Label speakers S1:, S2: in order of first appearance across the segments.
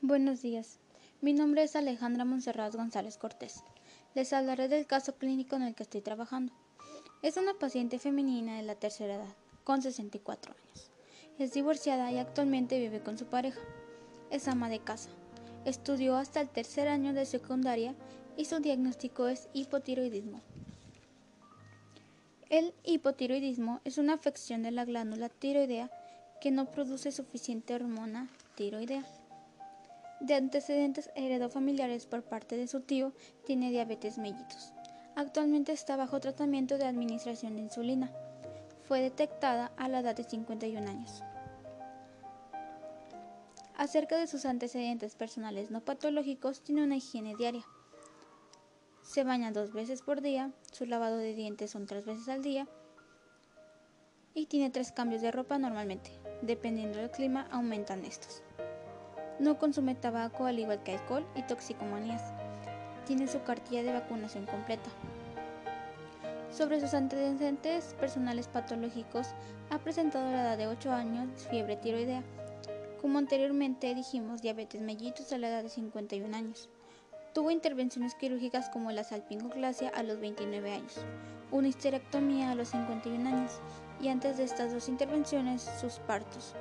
S1: Buenos días. Mi nombre es Alejandra Monserrat González Cortés. Les hablaré del caso clínico en el que estoy trabajando. Es una paciente femenina de la tercera edad, con 64 años. Es divorciada y actualmente vive con su pareja. Es ama de casa. Estudió hasta el tercer año de secundaria y su diagnóstico es hipotiroidismo. El hipotiroidismo es una afección de la glándula tiroidea que no produce suficiente hormona tiroidea. De antecedentes heredofamiliares por parte de su tío, tiene diabetes mellitus. Actualmente está bajo tratamiento de administración de insulina. Fue detectada a la edad de 51 años. Acerca de sus antecedentes personales no patológicos, tiene una higiene diaria. Se baña dos veces por día, su lavado de dientes son tres veces al día y tiene tres cambios de ropa normalmente. Dependiendo del clima, aumentan estos. No consume tabaco al igual que alcohol y toxicomanías. Tiene su cartilla de vacunación completa. Sobre sus antecedentes personales patológicos, ha presentado a la edad de 8 años fiebre tiroidea. Como anteriormente dijimos, diabetes mellitus a la edad de 51 años. Tuvo intervenciones quirúrgicas como la salpingoclasia a los 29 años, una histerectomía a los 51 años y antes de estas dos intervenciones sus partos.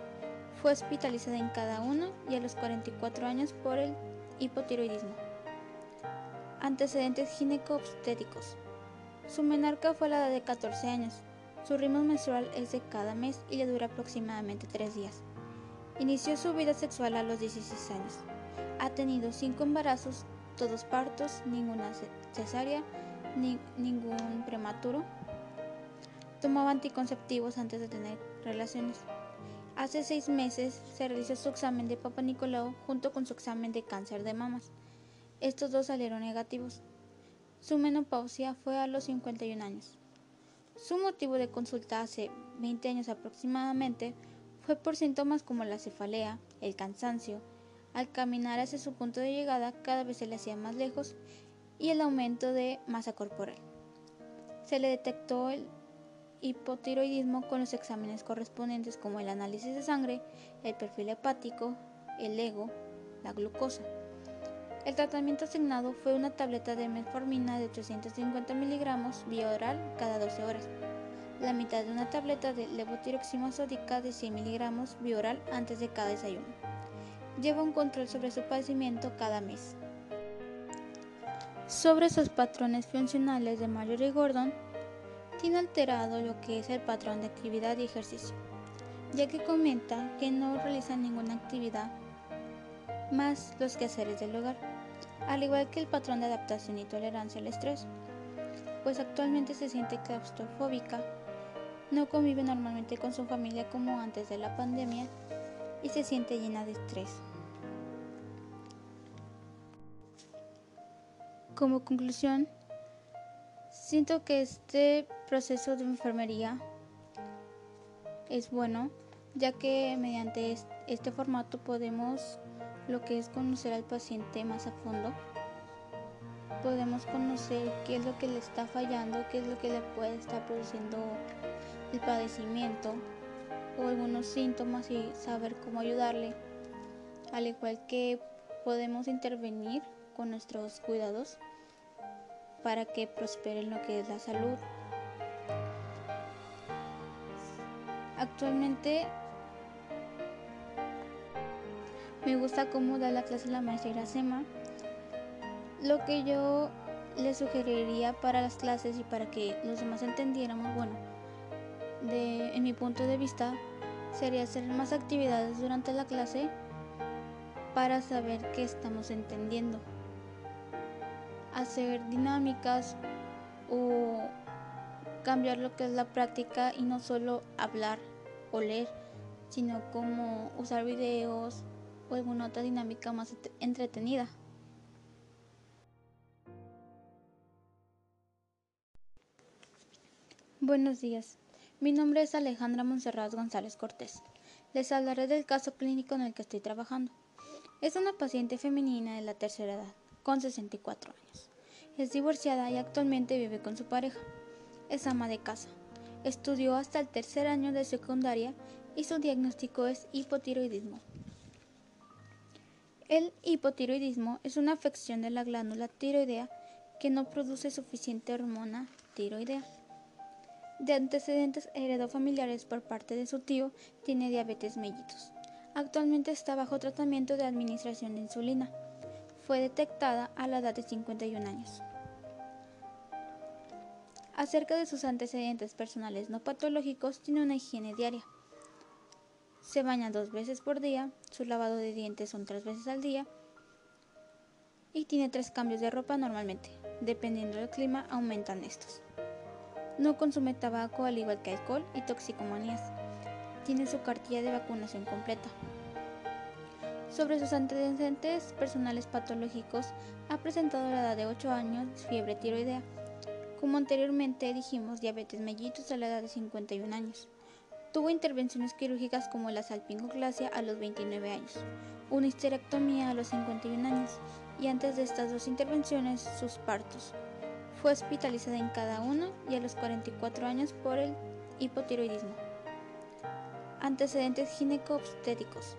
S1: Fue hospitalizada en cada uno y a los 44 años por el hipotiroidismo. Antecedentes ginecobstétricos. Su menarca fue la edad de 14 años. Su ritmo menstrual es de cada mes y le dura aproximadamente 3 días. Inició su vida sexual a los 16 años. Ha tenido 5 embarazos, todos partos, ninguna cesárea, ni ningún prematuro. Tomaba anticonceptivos antes de tener relaciones. Hace seis meses se realizó su examen de Papa Nicolau junto con su examen de cáncer de mamas. Estos dos salieron negativos. Su menopausia fue a los 51 años. Su motivo de consulta hace 20 años aproximadamente fue por síntomas como la cefalea, el cansancio, al caminar hacia su punto de llegada cada vez se le hacía más lejos y el aumento de masa corporal. Se le detectó el hipotiroidismo con los exámenes correspondientes como el análisis de sangre, el perfil hepático, el ego, la glucosa. El tratamiento asignado fue una tableta de metformina de 850 miligramos vía oral cada 12 horas, la mitad de una tableta de levotiroxina sódica de 100 miligramos vía oral antes de cada desayuno. Lleva un control sobre su padecimiento cada mes. Sobre sus patrones funcionales de Mayor y Gordon, tiene alterado lo que es el patrón de actividad y ejercicio, ya que comenta que no realiza ninguna actividad más los quehaceres del hogar, al igual que el patrón de adaptación y tolerancia al estrés, pues actualmente se siente claustrofóbica, no convive normalmente con su familia como antes de la pandemia y se siente llena de estrés. Como conclusión, Siento que este proceso de enfermería es bueno, ya que mediante este formato podemos lo que es conocer al paciente más a fondo. Podemos conocer qué es lo que le está fallando, qué es lo que le puede estar produciendo el padecimiento o algunos síntomas y saber cómo ayudarle. Al igual que podemos intervenir con nuestros cuidados para que prospere en lo que es la salud. Actualmente me gusta cómo da la clase la maestra Iracema. Lo que yo le sugeriría para las clases y para que los demás entendiéramos, bueno, de, en mi punto de vista, sería hacer más actividades durante la clase para saber qué estamos entendiendo hacer dinámicas o cambiar lo que es la práctica y no solo hablar o leer, sino como usar videos o alguna otra dinámica más entretenida. Buenos días, mi nombre es Alejandra Monserrat González Cortés. Les hablaré del caso clínico en el que estoy trabajando. Es una paciente femenina de la tercera edad con 64 años. Es divorciada y actualmente vive con su pareja. Es ama de casa. Estudió hasta el tercer año de secundaria y su diagnóstico es hipotiroidismo. El hipotiroidismo es una afección de la glándula tiroidea que no produce suficiente hormona tiroidea. De antecedentes heredofamiliares por parte de su tío, tiene diabetes mellitus. Actualmente está bajo tratamiento de administración de insulina. Fue detectada a la edad de 51 años. Acerca de sus antecedentes personales no patológicos, tiene una higiene diaria. Se baña dos veces por día, su lavado de dientes son tres veces al día y tiene tres cambios de ropa normalmente. Dependiendo del clima, aumentan estos. No consume tabaco al igual que alcohol y toxicomanías. Tiene su cartilla de vacunación completa. Sobre sus antecedentes personales patológicos, ha presentado a la edad de 8 años fiebre tiroidea como anteriormente dijimos, diabetes mellitus a la edad de 51 años. Tuvo intervenciones quirúrgicas como la salpingoclasia a los 29 años, una histerectomía a los 51 años y antes de estas dos intervenciones sus partos. Fue hospitalizada en cada uno y a los 44 años por el hipotiroidismo. Antecedentes ginecobstétricos.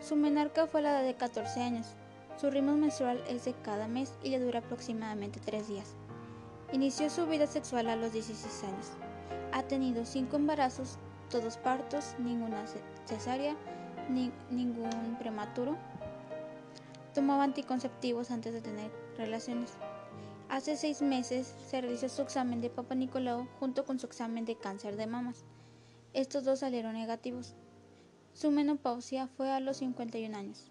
S1: Su menarca fue a la edad de 14 años. Su ritmo menstrual es de cada mes y le dura aproximadamente 3 días. Inició su vida sexual a los 16 años. Ha tenido 5 embarazos, todos partos, ninguna cesárea, ni, ningún prematuro. Tomaba anticonceptivos antes de tener relaciones. Hace seis meses se realizó su examen de Papa Nicolau junto con su examen de cáncer de mamas. Estos dos salieron negativos. Su menopausia fue a los 51 años.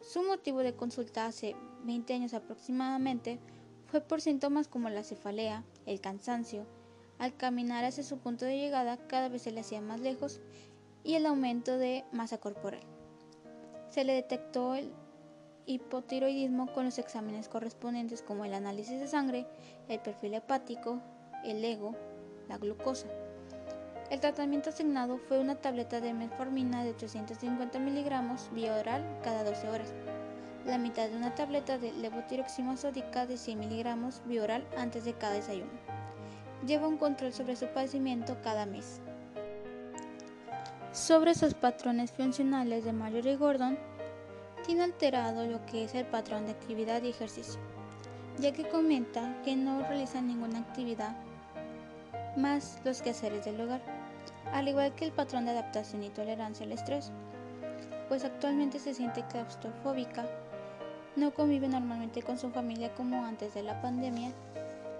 S1: Su motivo de consulta hace 20 años aproximadamente fue por síntomas como la cefalea, el cansancio, al caminar hacia su punto de llegada cada vez se le hacía más lejos y el aumento de masa corporal. Se le detectó el hipotiroidismo con los exámenes correspondientes como el análisis de sangre, el perfil hepático, el ego, la glucosa. El tratamiento asignado fue una tableta de metformina de 350 miligramos vía oral cada 12 horas la mitad de una tableta de levotiroxina sódica de 100 miligramos bioral antes de cada desayuno. Lleva un control sobre su padecimiento cada mes. Sobre sus patrones funcionales de Mayor y Gordon, tiene alterado lo que es el patrón de actividad y ejercicio, ya que comenta que no realiza ninguna actividad más los quehaceres del hogar, al igual que el patrón de adaptación y tolerancia al estrés, pues actualmente se siente claustrofóbica no convive normalmente con su familia como antes de la pandemia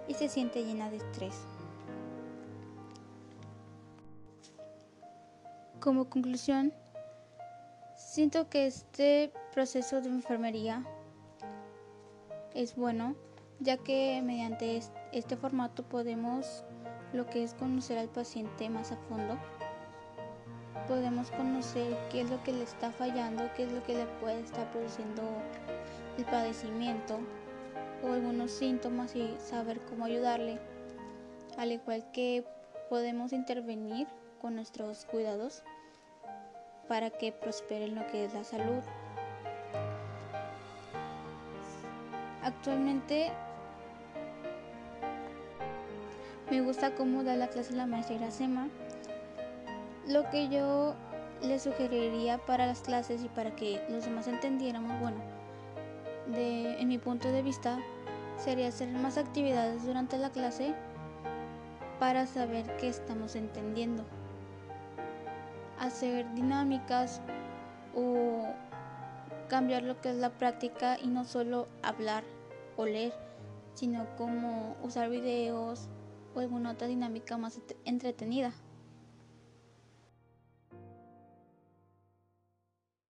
S1: y se siente llena de estrés. Como conclusión, siento que este proceso de enfermería es bueno, ya que mediante este formato podemos lo que es conocer al paciente más a fondo. Podemos conocer qué es lo que le está fallando, qué es lo que le puede estar produciendo el padecimiento o algunos síntomas y saber cómo ayudarle, al igual que podemos intervenir con nuestros cuidados para que prospere lo que es la salud. Actualmente me gusta cómo da la clase la maestra Iracema. Lo que yo le sugeriría para las clases y para que los demás entendiéramos, bueno, de, en mi punto de vista, sería hacer más actividades durante la clase para saber qué estamos entendiendo. Hacer dinámicas o cambiar lo que es la práctica y no solo hablar o leer, sino como usar videos o alguna otra dinámica más entretenida.